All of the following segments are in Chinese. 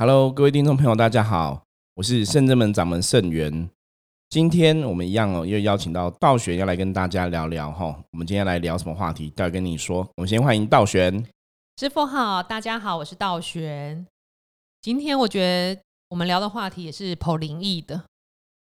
Hello，各位听众朋友，大家好，我是圣真门掌门圣元。今天我们一样哦，又邀请到道玄要来跟大家聊聊哈。我们今天来聊什么话题？待会跟你说。我们先欢迎道玄师傅好，大家好，我是道玄。今天我觉得我们聊的话题也是颇灵异的。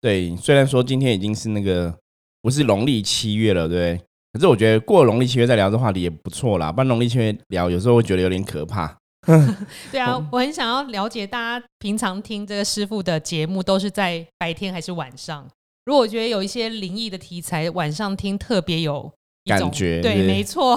对，虽然说今天已经是那个不是农历七月了，对，可是我觉得过了农历七月再聊这话题也不错啦。不然农历七月聊，有时候会觉得有点可怕。对啊，我很想要了解大家平常听这个师傅的节目都是在白天还是晚上？如果我觉得有一些灵异的题材，晚上听特别有感觉。对，没错。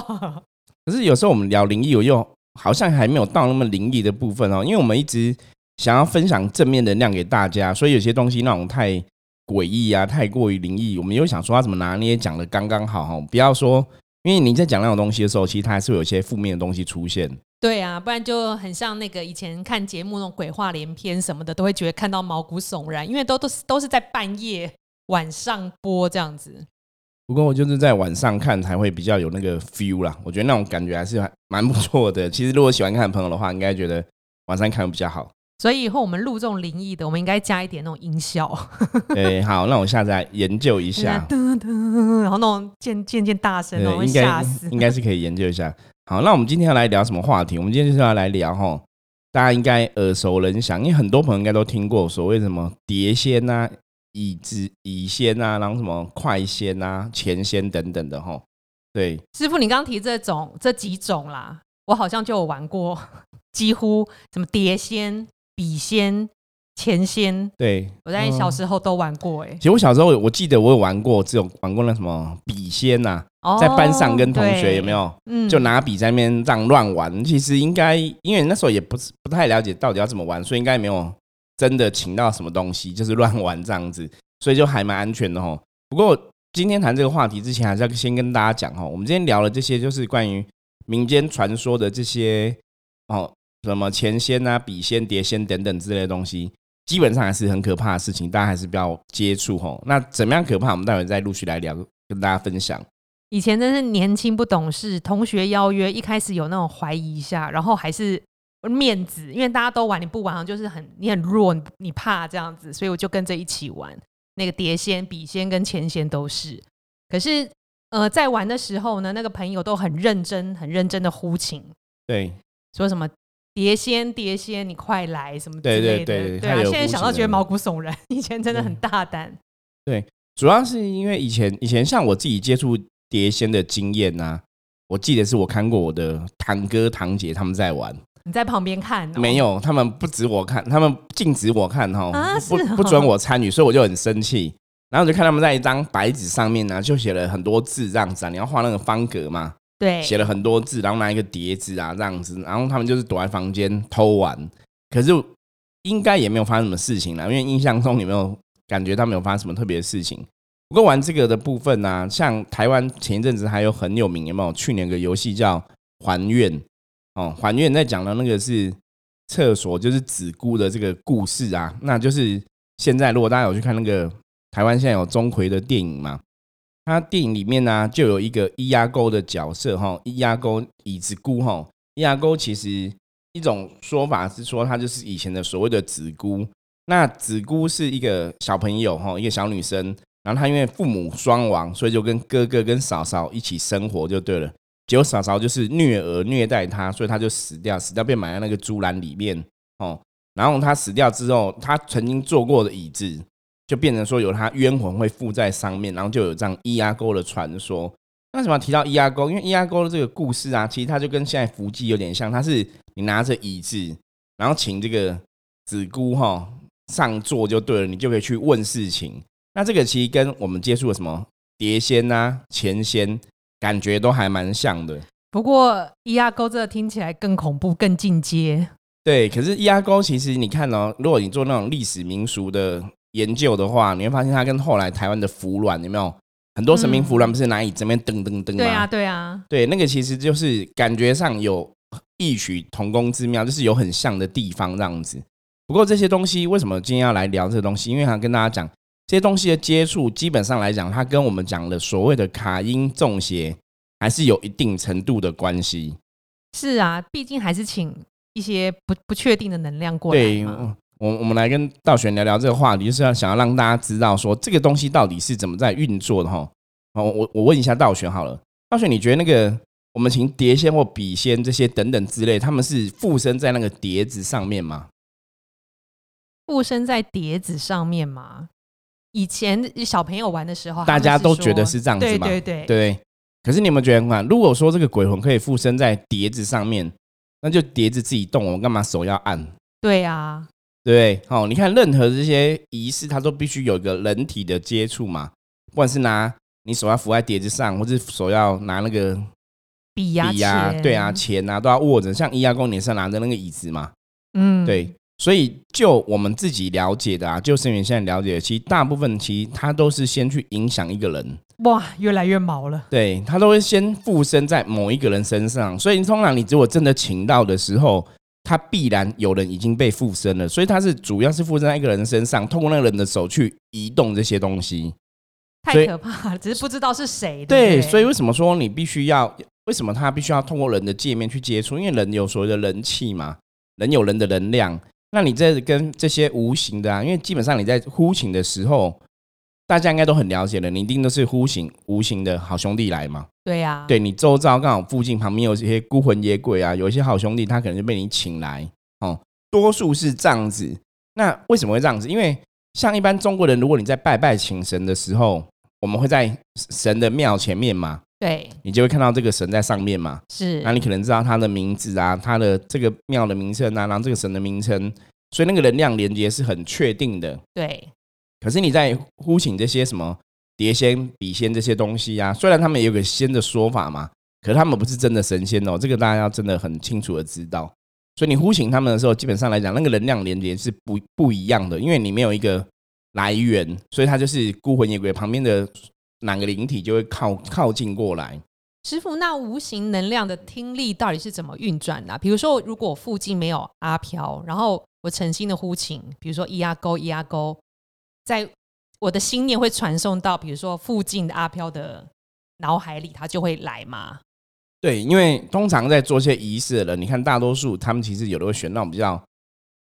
可是有时候我们聊灵异，我又好像还没有到那么灵异的部分哦，因为我们一直想要分享正面能量给大家，所以有些东西那种太诡异啊，太过于灵异，我们又想说他怎么拿捏讲的刚刚好哈，不要说，因为你在讲那种东西的时候，其实它还是有一些负面的东西出现。对啊，不然就很像那个以前看节目那种鬼话连篇什么的，都会觉得看到毛骨悚然，因为都都是都是在半夜晚上播这样子。不过我就是在晚上看才会比较有那个 feel 啦，我觉得那种感觉还是蛮不错的。其实如果喜欢看的朋友的话，应该觉得晚上看比较好。所以以后我们录这种灵异的，我们应该加一点那种音效。对，好，那我下次来研究一下。然后那种渐渐渐大声，会吓死。应该是可以研究一下。好，那我们今天要来聊什么话题？我们今天就是要来聊哈，大家应该耳熟能详，因为很多朋友应该都听过所谓什么碟仙啊、乙子乙仙啊，然后什么快仙啊、前仙等等的哈。对，师傅，你刚刚提这种这几种啦，我好像就有玩过，几乎什么碟仙、笔仙。前仙，对我在小时候都玩过哎。其实我小时候我记得我有玩过只有玩过那什么笔仙呐，在班上跟同学有没有？嗯，就拿笔在那边这样乱玩。其实应该因为那时候也不是不太了解到底要怎么玩，所以应该没有真的请到什么东西，就是乱玩这样子，所以就还蛮安全的哦。不过今天谈这个话题之前，还是要先跟大家讲哈，我们今天聊了这些就是关于民间传说的这些哦，什么前仙啊、笔仙、碟仙等等之类的东西。基本上还是很可怕的事情，大家还是不要接触吼。那怎么样可怕？我们待会再陆续来聊，跟大家分享。以前真是年轻不懂事，同学邀约，一开始有那种怀疑一下，然后还是面子，因为大家都玩，你不玩，就是很你很弱，你怕这样子，所以我就跟着一起玩。那个碟仙、笔仙跟钱仙都是。可是呃，在玩的时候呢，那个朋友都很认真，很认真的呼请，对，说什么。碟仙，碟仙，你快来什么之类的？对对对，啊，现在想到觉得毛骨悚然。以前真的很大胆。对，主要是因为以前以前像我自己接触碟仙的经验呐，我记得是我看过我的堂哥堂姐他们在玩，你在旁边看？没有，他们不止我看，他们禁止我看哈，不不准我参与，所以我就很生气。然后就看他们在一张白纸上面呢，就写了很多字这样子啊，你要画那个方格嘛。对，写了很多字，然后拿一个碟子啊这样子，然后他们就是躲在房间偷玩，可是应该也没有发生什么事情啦，因为印象中有没有感觉他们有发生什么特别的事情？不过玩这个的部分呢，像台湾前一阵子还有很有名，有没有？去年个游戏叫《还愿》哦，《还愿》在讲的那个是厕所，就是子姑的这个故事啊，那就是现在如果大家有去看那个台湾现在有钟馗的电影嘛？他电影里面呢，就有一个咿呀沟的角色哈，咿呀沟椅子姑哈，咿呀沟其实一种说法是说，他就是以前的所谓的子姑。那子姑是一个小朋友哈，一个小女生，然后她因为父母双亡，所以就跟哥哥跟嫂嫂一起生活就对了。结果嫂嫂就是虐儿虐待她，所以她就死掉，死掉被埋在那个猪栏里面哦。然后她死掉之后，她曾经坐过的椅子。就变成说有他冤魂会附在上面，然后就有这样伊阿沟的传说。为什么提到伊阿沟？因为伊阿沟的这个故事啊，其实它就跟现在伏击有点像。它是你拿着椅子，然后请这个子姑哈上座就对了，你就可以去问事情。那这个其实跟我们接触的什么碟仙啊、钱仙，感觉都还蛮像的。不过伊阿沟这个听起来更恐怖、更进阶。对，可是伊阿沟其实你看哦，如果你做那种历史民俗的。研究的话，你会发现它跟后来台湾的服卵有没有很多神明服卵不是拿椅子面噔噔噔吗？对啊，对啊，对，那个其实就是感觉上有异曲同工之妙，就是有很像的地方这样子。不过这些东西为什么今天要来聊这个东西？因为想跟大家讲，这些东西的接触，基本上来讲，它跟我们讲的所谓的卡因中邪还是有一定程度的关系。是啊，毕竟还是请。一些不不确定的能量过来对，吗？我我们来跟道玄聊聊这个话题，就是要想要让大家知道说这个东西到底是怎么在运作的哈。哦，我我问一下道玄好了，道玄，你觉得那个我们请碟仙或笔仙这些等等之类，他们是附身在那个碟子上面吗？附身在碟子上面吗？以前小朋友玩的时候，大家都觉得是是这样子嘛？对对对对。可是你有没有觉得很看？如果说这个鬼魂可以附身在碟子上面，那就碟子自己动，我们干嘛手要按？对啊，对好？哦，你看任何这些仪式，它都必须有一个人体的接触嘛，不管是拿你手要扶在碟子上，或是手要拿那个笔呀、笔啊，钱对啊，，钱啊都要握着，像一亚公你是拿着那个椅子嘛，嗯，对。所以就我们自己了解的啊，就生源现在了解的，其实大部分其实它都是先去影响一个人，哇，越来越毛了。对它都会先附身在某一个人身上，所以通常你如果真的请到的时候，他必然有人已经被附身了，所以他是主要是附身在一个人身上，通过那个人的手去移动这些东西。太可怕了，只是不知道是谁。对，所以为什么说你必须要？为什么他必须要通过人的界面去接触？因为人有所谓的人气嘛，人有人的能量。那你这跟这些无形的啊，因为基本上你在呼请的时候，大家应该都很了解了，你一定都是呼请无形的好兄弟来嘛。对呀、对你周遭刚好附近旁边有一些孤魂野鬼啊，有一些好兄弟，他可能就被你请来哦。多数是这样子。那为什么会这样子？因为像一般中国人，如果你在拜拜请神的时候，我们会在神的庙前面嘛，对，你就会看到这个神在上面嘛。是那你可能知道他的名字啊，他的这个庙的名称啊，然后这个神的名称，所以那个能量连接是很确定的。对，可是你在呼请这些什么碟仙、笔仙这些东西啊，虽然他们也有个仙的说法嘛，可是他们不是真的神仙哦，这个大家要真的很清楚的知道。所以你呼请他们的时候，基本上来讲，那个能量连接是不不一样的，因为你没有一个来源，所以它就是孤魂野鬼旁边的哪个灵体就会靠靠近过来。师傅，那无形能量的听力到底是怎么运转的、比如说，如果附近没有阿飘，然后我诚心的呼请，比如说咿呀勾咿呀勾，在我的心念会传送到，比如说附近的阿飘的脑海里，他就会来吗？对，因为通常在做一些仪式的人，你看大多数他们其实有的会选那种比较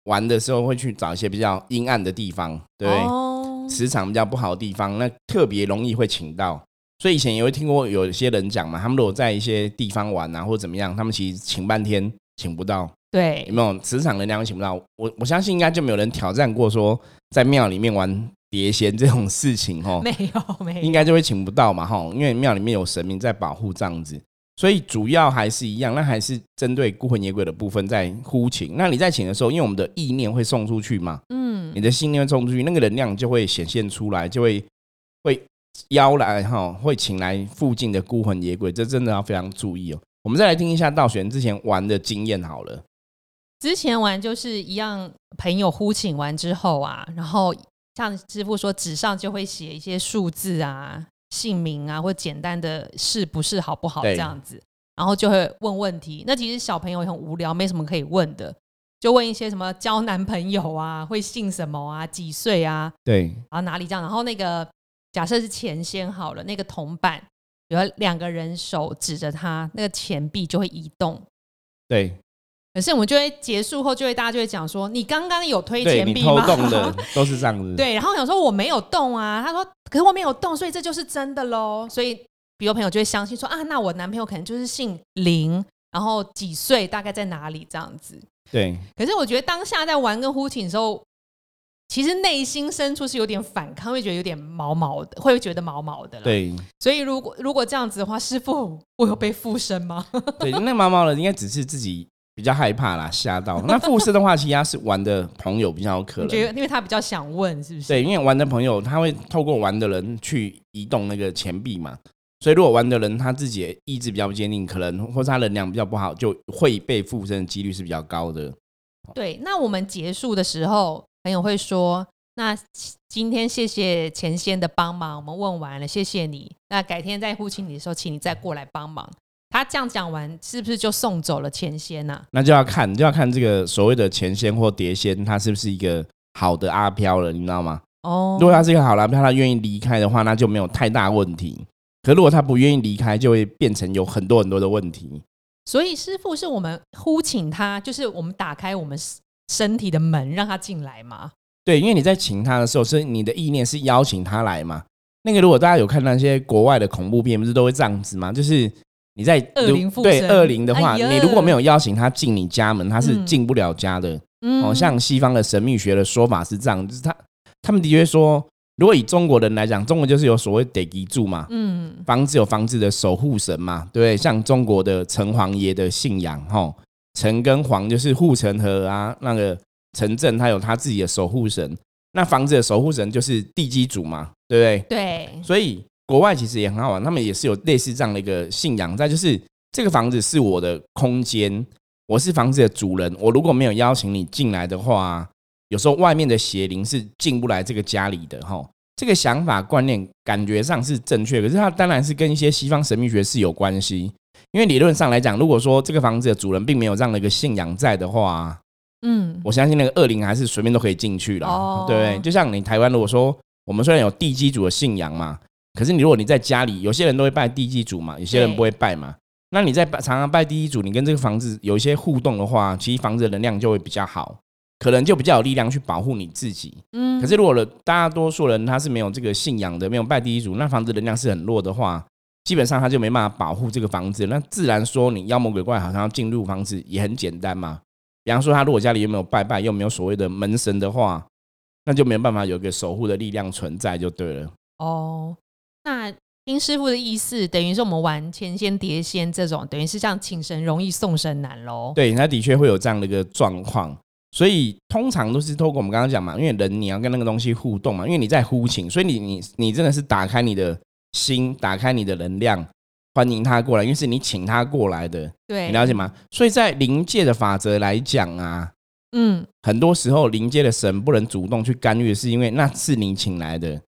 玩的时候会去找一些比较阴暗的地方，对不对？哦，磁场比较不好的地方，那特别容易会请到。所以以前也会听过有些人讲嘛，他们如果在一些地方玩啊，或者怎么样，他们其实请半天请不到，对有，没有磁场能量请不到？我我相信应该就没有人挑战过说在庙里面玩碟仙这种事情哦，没有没有，应该就会请不到嘛哈，因为庙里面有神明在保护这样子，所以主要还是一样，那还是针对孤魂野鬼的部分在呼请。那你在请的时候，因为我们的意念会送出去嘛，嗯你的信念会送出去，那个能量就会显现出来，就会会邀来哈，会请来附近的孤魂野鬼，这真的要非常注意哦。我们再来听一下道玄之前玩的经验好了。之前玩就是一样，朋友呼请完之后啊，然后像师傅说，纸上就会写一些数字啊、姓名啊，或简单的是不是好不好对这样子，然后就会问问题。那其实小朋友也很无聊，没什么可以问的，就问一些什么交男朋友啊，会姓什么啊，几岁啊，对然后哪里这样。然后那个假设是钱先好了，那个铜板有两个人手指着它，那个钱币就会移动。对可是我们就会结束后，就会大家就会讲说，你刚刚有推钱币吗？动的 都是这样子。对，然后我想说我没有动啊，他说可是我没有动，所以这就是真的喽。所以比如朋友就会相信说啊，那我男朋友可能就是姓林，然后几岁，大概在哪里这样子。对可是我觉得当下在玩跟呼请的时候，其实内心深处是有点反抗，会觉得有点毛毛的，会觉得毛毛的啦。，对所以如果如果这样子的话，师傅，我有被附身吗？对，那毛毛的应该只是自己比较害怕啦，吓到。那附身的话，其实他是玩的朋友比较有可能觉得。因为他比较想问，是不是？对，因为玩的朋友他会透过玩的人去移动那个钱币嘛，所以如果玩的人他自己的意志比较不坚定，可能或是他能量比较不好，就会被附身的几率是比较高的。对，那我们结束的时候，朋友会说：“那今天谢谢前仙的帮忙，我们问完了，谢谢你。那改天再呼请你的时候，请你再过来帮忙。”他这样讲完，是不是就送走了前仙呐、那就要看，就要看这个所谓的前仙或碟仙，他是不是一个好的阿飘了，你知道吗？哦，如果他是一个好的阿飘，他愿意离开的话，那就没有太大问题。可如果他不愿意离开，就会变成有很多很多的问题。所以师傅是我们呼请他，就是我们打开我们身体的门，让他进来吗？对，因为你在请他的时候，是你的意念是邀请他来嘛。那个如果大家有看那些国外的恐怖片，不是都会这样子吗？就是你在恶灵附对身恶灵的话，哎你如果没有邀请他进你家门，他是嗯进不了家的。嗯哦，像西方的神秘学的说法是这样，就是他他们的确说，如果以中国人来讲，中国就是有所谓得基柱嘛，嗯房子有房子的守护神嘛，对不对？像中国的城隍爷的信仰，哈，城跟隍就是护城河啊，那个城镇它有它自己的守护神，那房子的守护神就是地基主嘛，对不对？对，所以国外其实也很好玩，他们也是有类似这样的一个信仰在，就是这个房子是我的空间，我是房子的主人，我如果没有邀请你进来的话，有时候外面的邪灵是进不来这个家里的哈。这个想法观念感觉上是正确，可是它当然是跟一些西方神秘学是有关系。因为理论上来讲，如果说这个房子的主人并没有这样的一个信仰在的话，嗯我相信那个恶灵还是随便都可以进去了，哦对不对？就像你台湾，如果说我们虽然有地基主的信仰嘛，可是你如果你在家里，有些人都会拜地基主嘛，有些人不会拜嘛。那你在拜常常拜地基主，你跟这个房子有一些互动的话，其实房子的能量就会比较好，可能就比较有力量去保护你自己。嗯可是如果了大多数人他是没有这个信仰的，没有拜地基主，那房子能量是很弱的话，基本上他就没办法保护这个房子。那自然说你妖魔鬼怪好像要进入房子也很简单嘛。比方说他如果家里又没有拜拜，又没有所谓的门神的话，那就没有办法有一个守护的力量存在就对了。哦，那听师傅的意思，等于是我们玩前仙碟仙这种，等于是像请神容易送神难喽。对，他的确会有这样的一个状况。所以通常都是透过我们刚刚讲嘛，因为人你要跟那个东西互动嘛，因为你在呼请，所以你你你真的是打开你的心，打开你的能量，欢迎他过来，因为是你请他过来的，对，你了解吗？所以在灵界的法则来讲啊，嗯，很多时候灵界的神不能主动去干预，是因为那是你请来的。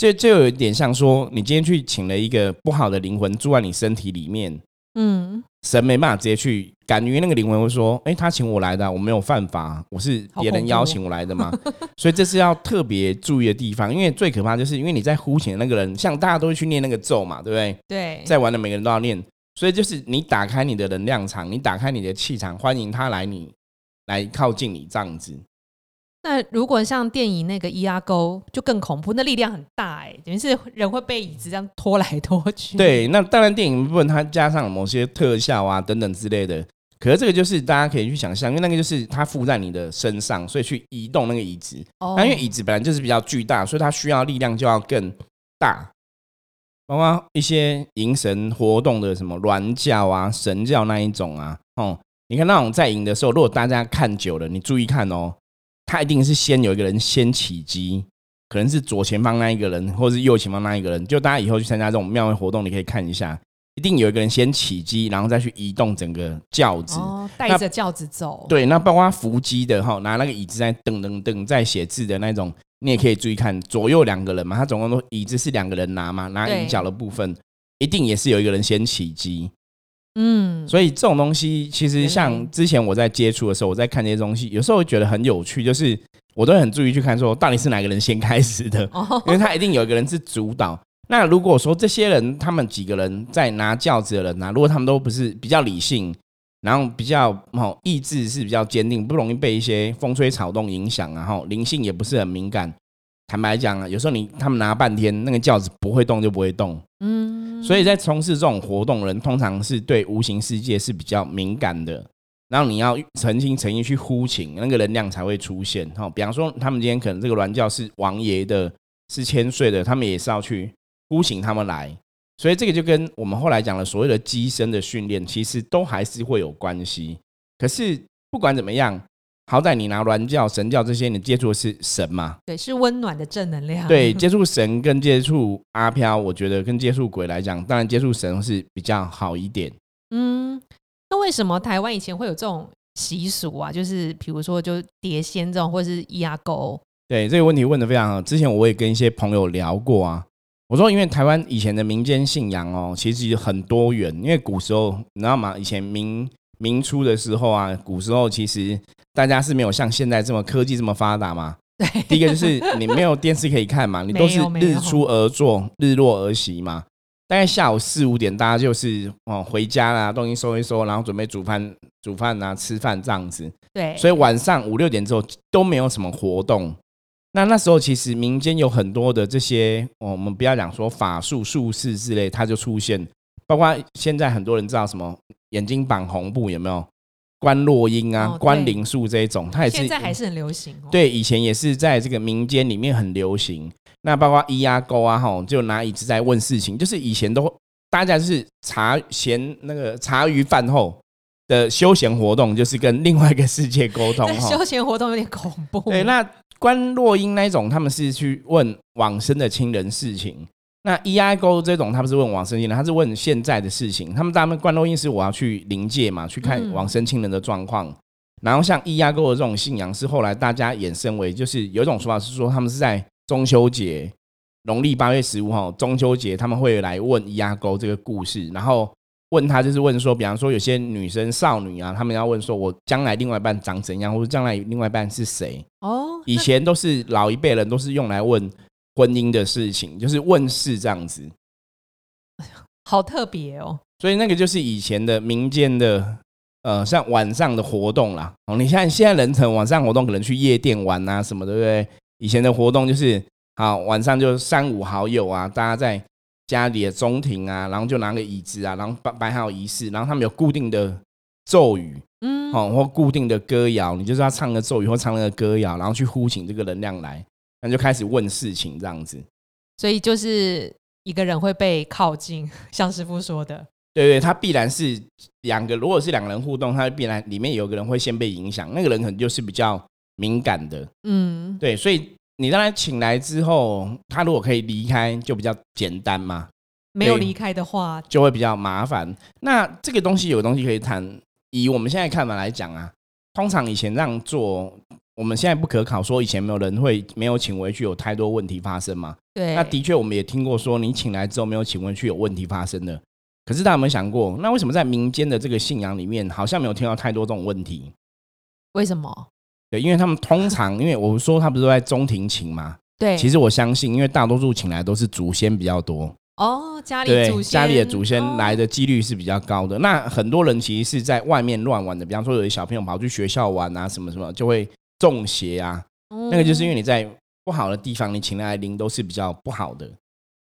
这就有一点像说，你今天去请了一个不好的灵魂住在你身体里面，嗯，神没办法直接去干预，因为那个灵魂会说：“哎、他请我来的啊、我没有犯法，我是别人邀请我来的嘛。” 所以这是要特别注意的地方。因为最可怕就是因为你在呼请的那个人，像大家都会去念那个咒嘛，对不对？对，在玩的每个人都要念，所以就是你打开你的能量场，你打开你的气场，欢迎他来你来靠近你这样子。那如果像电影那个伊阿沟就更恐怖，那力量很大哎、等于是人会被椅子这样拖来拖去。，对，那当然电影部分它加上某些特效啊等等之类的，可是这个就是大家可以去想象，因为那个就是它附在你的身上，所以去移动那个椅子。哦那因为椅子本来就是比较巨大，所以它需要力量就要更大。包括一些迎神活动的什么銮教啊、神教那一种啊，哦，你看那种在迎的时候，如果大家看久了，你注意看哦，他一定是先有一个人先起机，可能是左前方那一个人，或是右前方那一个人。就大家以后去参加这种庙会活动，你可以看一下，一定有一个人先起机，然后再去移动整个轿子。哦，带着轿子走。对，那包括扶机的哈，拿那个椅子在噔噔噔在写字的那种，你也可以注意看左右两个人嘛，他总共都椅子是两个人拿嘛，拿椅脚的部分一定也是有一个人先起机，嗯，所以这种东西其实像之前我在接触的时候，我在看这些东西，有时候会觉得很有趣，就是我都很注意去看说到底是哪个人先开始的，哦，因为他一定有一个人是主导。那如果说这些人，他们几个人在拿轿子的人啊，如果他们都不是比较理性，然后比较哦意志是比较坚定，不容易被一些风吹草动影响啊，哈，灵性也不是很敏感。坦白讲啊，有时候你他们拿半天，那个轿子不会动就不会动。嗯，所以在从事这种活动人，通常是对无形世界是比较敏感的。然后你要诚心诚意去呼请，那个能量才会出现。哈，比方说他们今天可能这个銮教是王爷的，是千岁的，他们也是要去呼请他们来。所以这个就跟我们后来讲的所谓的机身的训练，其实都还是会有关系。可是不管怎么样，好歹你拿鸾教、神教这些，你接触的是神嘛，对，是温暖的正能量。对，接触神跟接触阿飘，我觉得跟接触鬼来讲，当然接触神是比较好一点。嗯，那为什么台湾以前会有这种习俗啊？就是比如说，就碟仙这种，或者是伊阿沟，对这个问题问的非常好。之前我也跟一些朋友聊过啊，我说因为台湾以前的民间信仰哦，其实很多元。因为古时候你知道吗？以前明明初的时候啊，古时候其实大家是没有像现在这么科技这么发达嘛。对，第一个就是你没有电视可以看嘛，你都是日出而作，日落而息嘛。大概下午四五点，大家就是哦回家啦，东西收一收，然后准备煮饭、煮饭啊、吃饭这样子。对，所以晚上五六点之后都没有什么活动。那那时候其实民间有很多的这些，我们不要讲说法术、术士之类，它就出现。包括现在很多人知道什么眼睛绑红布有没有？观落阴啊、观灵术这一种，它也是现在还是很流行。对，以前也是在这个民间里面很流行。那包括咿呀钩啊，哈，就拿椅子在问事情，就是以前都大家是茶闲那个茶余饭后的休闲活动，就是跟另外一个世界沟通。休闲活动有点恐怖。对，那。观落阴那一种，他们是去问往生的亲人事情。那 E I 沟这种，他不是问往生亲人，他是问现在的事情。他们他们观落阴是我要去临界嘛，去看往生亲人的状况。然后像 E I 沟的这种信仰，是后来大家衍生为，就是有一种说法是说，他们是在中秋节，农历八月十五号中秋节，他们会来问 E I 沟这个故事，然后。问他就是问说，比方说有些女生少女啊，他们要问说，我将来另外一半长怎样，或者将来另外一半是谁？哦，以前都是老一辈人都是用来问婚姻的事情，就是问世这样子。好特别哦！所以那个就是以前的民间的，呃，像晚上的活动啦。哦，你看现在人成晚上活动可能去夜店玩啊什么，对不对？以前的活动就是好晚上就三五好友啊，大家在。家里的中庭啊，然后就拿个椅子啊，然后摆摆好仪式，然后他们有固定的咒语，嗯，哦，或固定的歌谣，你就是要唱个咒语或唱那个歌谣，然后去呼请这个能量来，那就开始问事情这样子。所以就是一个人会被靠近，像师傅说的，对对，他必然是两个，如果是两个人互动，他必然里面有个人会先被影响，那个人可能就是比较敏感的，嗯，对，所以。你让他请来之后，他如果可以离开，就比较简单嘛。没有离开的话，就会比较麻烦。那这个东西有个东西可以谈。以我们现在看法来讲啊，通常以前这样做，我们现在不可考，说以前没有人会没有请回去，有太多问题发生嘛。对。那的确，我们也听过说，你请来之后没有请回去，有问题发生的。可是大家有没有想过，那为什么在民间的这个信仰里面，好像没有听到太多这种问题？为什么？对，因为他们通常，因为我说他不是在中庭请嘛？对，其实我相信，因为大多数请来都是祖先比较多哦，家里祖先家里的祖先来的几率是比较高的。那很多人其实是在外面乱玩的，比方说有些小朋友跑去学校玩啊，什么什么就会中邪啊。那个就是因为你在不好的地方，你请来的灵都是比较不好的，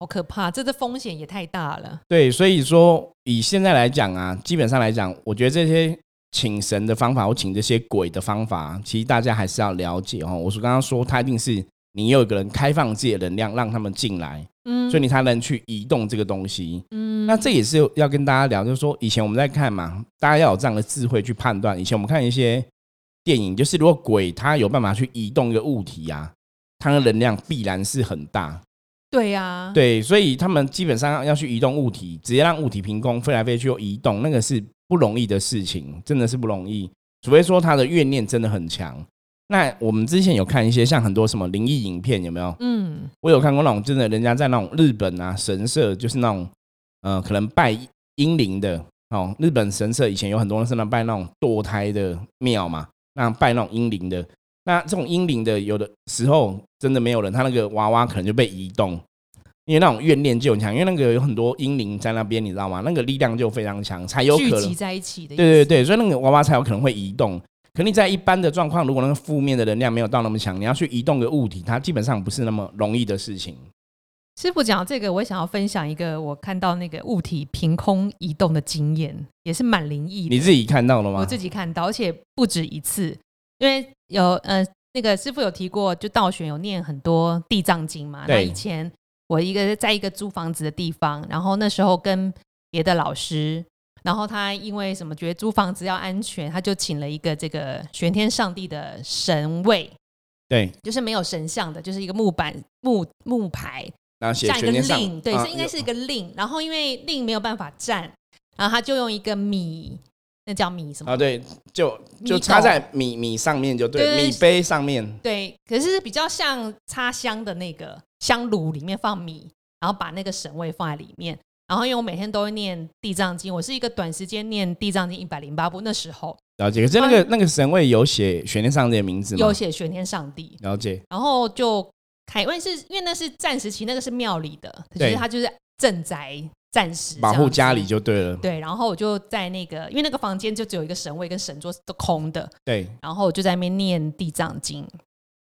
好可怕，这个风险也太大了。对，所以说以现在来讲啊，基本上来讲，我觉得这些。请神的方法，或请这些鬼的方法，其实大家还是要了解哦。我说刚刚说，他一定是你有一个人开放自己的能量，让他们进来，嗯，所以你才能去移动这个东西，嗯。那这也是要跟大家聊，就是说以前我们在看嘛，大家要有这样的智慧去判断。以前我们看一些电影，就是如果鬼他有办法去移动一个物体啊，它的能量必然是很大。对呀，对，所以他们基本上要去移动物体，直接让物体凭空飞来飞去又移动，那个是。不容易的事情，真的是不容易。除非说他的怨念真的很强。那我们之前有看一些像很多什么灵异影片，有没有？嗯，我有看过那种真的，人家在那种日本啊神社，就是那种呃，可能拜阴灵的哦。日本神社以前有很多人是那拜那种堕胎的庙嘛，那拜那种阴灵的。那这种阴灵的，有的时候真的没有人，他那个娃娃可能就被移动。因为那种怨念就很强，因为那个有很多阴灵在那边，你知道吗？那个力量就非常强，才有可能聚集在一起的。对对对，所以那个娃娃才有可能会移动。可你在一般的状况，如果那个负面的能量没有到那么强，你要去移动个物体，它基本上不是那么容易的事情。师傅讲这个，我想要分享一个我看到那个物体凭空移动的经验，也是蛮灵异的。你自己看到了吗？我自己看到，而且不止一次。因为有呃，那个师傅有提过，就道玄有念很多地藏经嘛。那以前。我一个在一个租房子的地方，然后那时候跟别的老师，然后他因为什么觉得租房子要安全，他就请了一个这个玄天上帝的神位，对，就是没有神像的，就是一个木板木木牌，然后写一个令，对，这应该是一个令，然后因为令没有办法站，然后他就用一个米。那叫米什么？啊，对，就就插在米米上面就对，米杯上面。对，可是比较像插香的那个香炉里面放米，然后把那个神位放在里面。然后因为我每天都会念地藏经，我是一个短时间念地藏经一百零八部。那时候了解，可是那个那个神位有写玄天上帝的名字吗？有写玄天上帝。了解。然后就开，因为是因为那是暂时期，那个是庙里的，其实它就是镇宅暂时保护家里就对了。对，然后我就在那个，因为那个房间就只有一个神位跟神桌都空的，对，然后我就在那边念地藏经，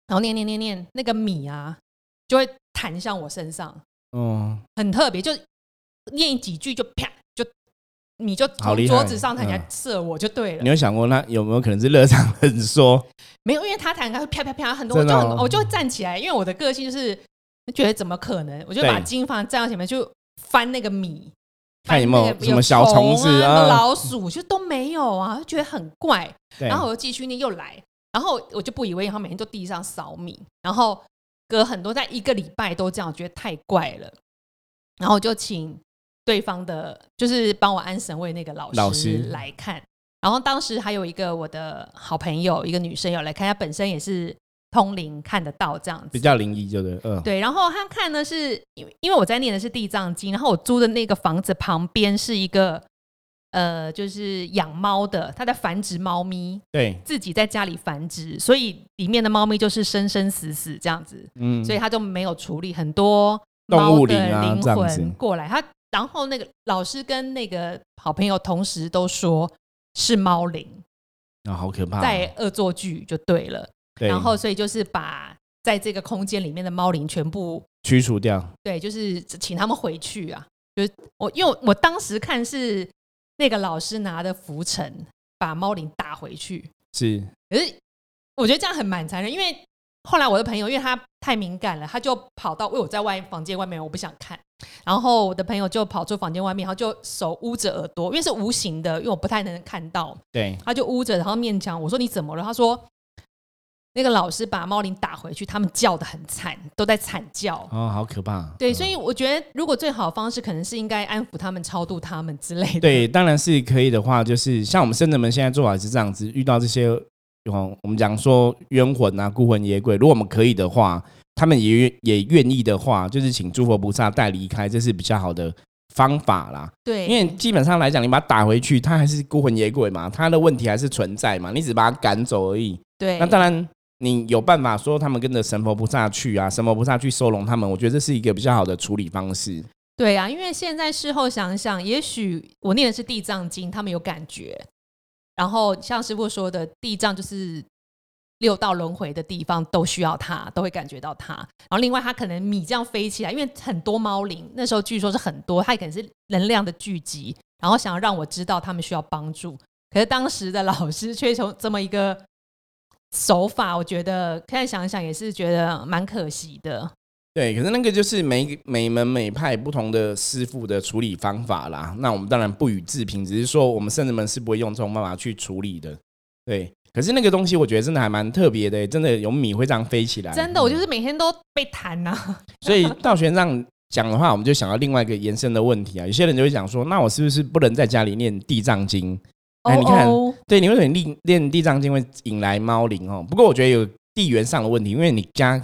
然后念念念念，那个米啊就会弹向我身上，嗯，很特别，就念几句就啪就米就从桌子上弹起来嗯。射我就对了。你，有想过那有没有可能是热胀冷缩？没有，因为他弹开会啪啪啪很多，我就很我就会站起来，因为我的个性就是觉得怎么可能，我就把对经放站到前面就翻那个米。看有没有翻那个什么小虫子啊、啊老 鼠，就都没有啊，就觉得很怪。然后我就继续念，又来，然后我就不以为意，然后每天都地上扫米，然后隔很多，在一个礼拜都这样，我觉得太怪了。然后我就请对方的，就是帮我安神位那个老师来看。然后当时还有一个我的好朋友，一个女生有来看，她本身也是通灵看得到这样子。比较灵异，就对，嗯，对，然后她看呢是，因为因为我在念的是地藏经，然后我租的那个房子旁边是一个呃，就是养猫的，他在繁殖猫咪，对，自己在家里繁殖，所以里面的猫咪就是生生死死这样子，嗯，所以他就没有处理很多动猫的物灵魂过来。他然后那个老师跟那个好朋友同时都说是猫灵啊，好可怕，在恶作剧就对了，对，然后所以就是把在这个空间里面的猫灵全部驱除掉，对，就是请他们回去啊。就是我，因为我当时看是那个老师拿的浮尘把猫灵打回去，是可是我觉得这样很蛮残忍，因为后来我的朋友因为他太敏感了，他就跑到因为我在外房间外面，我不想看，然后我的朋友就跑出房间外面，然后就手捂着耳朵，因为是无形的，因为我不太能看到，对，他就捂着，然后面讲，我说你怎么了？他说那个老师把猫铃打回去，他们叫的很惨，都在惨叫。哦，好可怕，对，嗯所以我觉得，如果最好的方式可能是应该安抚他们、超度他们之类的。对，当然是可以的话，就是像我们圣人们现在做法是这样子，遇到这些，哦，我们讲说冤魂啊、孤魂野鬼，如果我们可以的话，他们也愿也愿意的话，就是请诸佛菩萨带离开，这是比较好的方法啦。对，因为基本上来讲，你把它打回去，它还是孤魂野鬼嘛，它的问题还是存在嘛，你只把它赶走而已。对，那当然，你有办法说他们跟着神佛菩萨去啊，神佛菩萨去收容他们，我觉得这是一个比较好的处理方式。对啊，因为现在事后想想，也许我念的是地藏经，他们有感觉。然后像师傅说的，地藏就是六道轮回的地方，都需要它，都会感觉到它。然后另外，它可能米这样飞起来，因为很多猫灵，那时候据说是很多，它可能是能量的聚集，然后想要让我知道他们需要帮助。可是当时的老师却从这么一个手法，我觉得现在想想也是觉得蛮可惜的。对，可是那个就是每每门每派不同的师傅的处理方法啦。那我们当然不予置评，只是说我们圣人们是不会用这种办法去处理的。对，可是那个东西我觉得真的还蛮特别的，真的有米会这样飞起来。真的，我嗯就是每天都被弹呐、所以道玄上讲的话，我们就想到另外一个延伸的问题啊。有些人就会讲说，那我是不是不能在家里念地藏经？哎你看哦对，你为什么练练地藏经会引来猫灵哦？不过我觉得有地缘上的问题，因为你家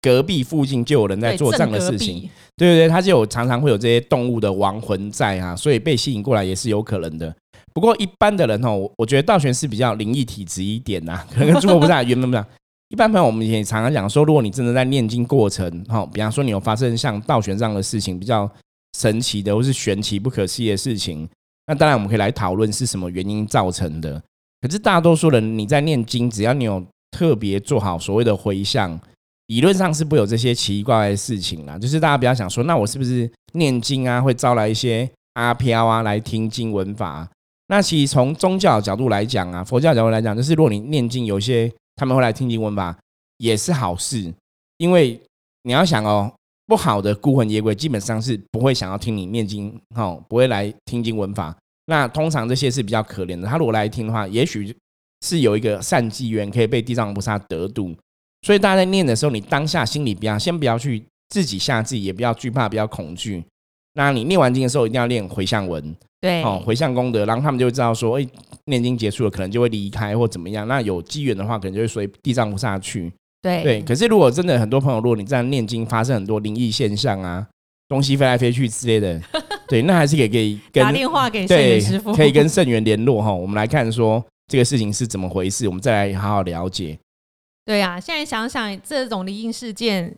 隔壁附近就有人在做这样的事情，对对对，他就有常常会有这些动物的亡魂在啊，所以被吸引过来也是有可能的。不过一般的人哦，我我觉得道玄是比较灵异体质一点呐、可能跟诸佛菩萨原本不一样。一般朋友我们也常常讲说，如果你真的在念经过程，哈，比方说你有发生像道玄这样的事情，比较神奇的或是玄奇不可思议的事情，那当然我们可以来讨论是什么原因造成的。可是大多数人你在念经，只要你有特别做好所谓的回向，理论上是不有这些奇怪怪的事情啦。就是大家不要想说，那我是不是念经啊会招来一些阿飘啊来听经文法？那其实从宗教角度来讲啊，佛教角度来讲，就是如果你念经，有些他们会来听经文法，也是好事，因为你要想哦，不好的孤魂野鬼基本上是不会想要听你念经，哦，不会来听经文法。那通常这些是比较可怜的，他如果来听的话，也许是有一个善机缘可以被地藏菩萨得度。所以大家在念的时候，你当下心里不要先不要去自己吓自己，也不要惧怕，不要恐惧。那你念完经的时候，一定要念回向文对哦，回向功德，然后他们就会知道说，哎、念经结束了，可能就会离开或怎么样。那有机缘的话，可能就会随地藏菩萨去。对对，可是如果真的很多朋友，如果你在念经发生很多灵异现象啊，东西飞来飞去之类的，对，那还是可以可以跟打电话给圣对元师傅，可以跟圣元联络哈。我们来看说这个事情是怎么回事，我们再来好好了解。对啊，现在想想这种灵异事件，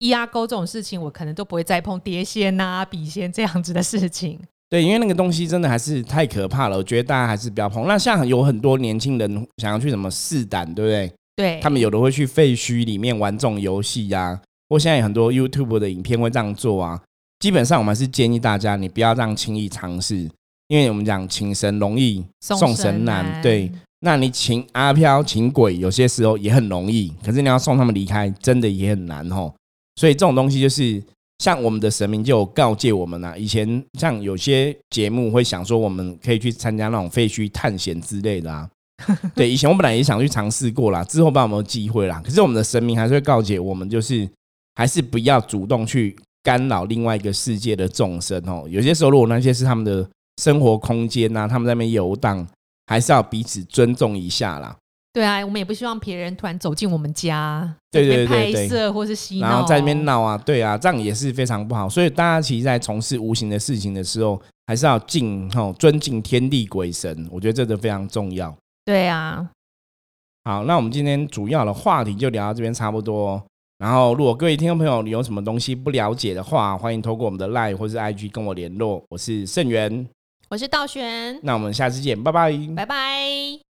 一压钩这种事情，我可能都不会再碰碟仙呐、笔仙这样子的事情。对，因为那个东西真的还是太可怕了，我觉得大家还是不要碰。那像有很多年轻人想要去什么试胆，对不对？对，他们有的会去废墟里面玩这种游戏呀，或现在有很多 YouTube 的影片会这样做啊。基本上，我们是建议大家，你不要这样轻易尝试，因为我们讲请神容易送神难。对，那你请阿飘、请鬼，有些时候也很容易，可是你要送他们离开，真的也很难哦。所以这种东西就是。像我们的神明就告诫我们呐，以前像有些节目会想说，我们可以去参加那种废墟探险之类的啊。对，以前我本来也想去尝试过啦，之后不知道有没有机会啦。可是我们的神明还是会告诫我们，就是还是不要主动去干扰另外一个世界的众生哦。有些时候，如果那些是他们的生活空间呐，他们在那边游荡，还是要彼此尊重一下啦。对啊，我们也不希望别人突然走进我们家，对对对拍摄或是洗脑，然后在那边闹啊，对啊，这样也是非常不好。所以大家其实，在从事无形的事情的时候，还是要敬吼尊敬天地鬼神，我觉得这个非常重要。对啊，好，那我们今天主要的话题就聊到这边差不多。然后，如果各位听众朋友你有什么东西不了解的话，欢迎透过我们的 Line 或是 IG 跟我联络。我是盛元，我是道玄，那我们下次见，拜拜，拜拜。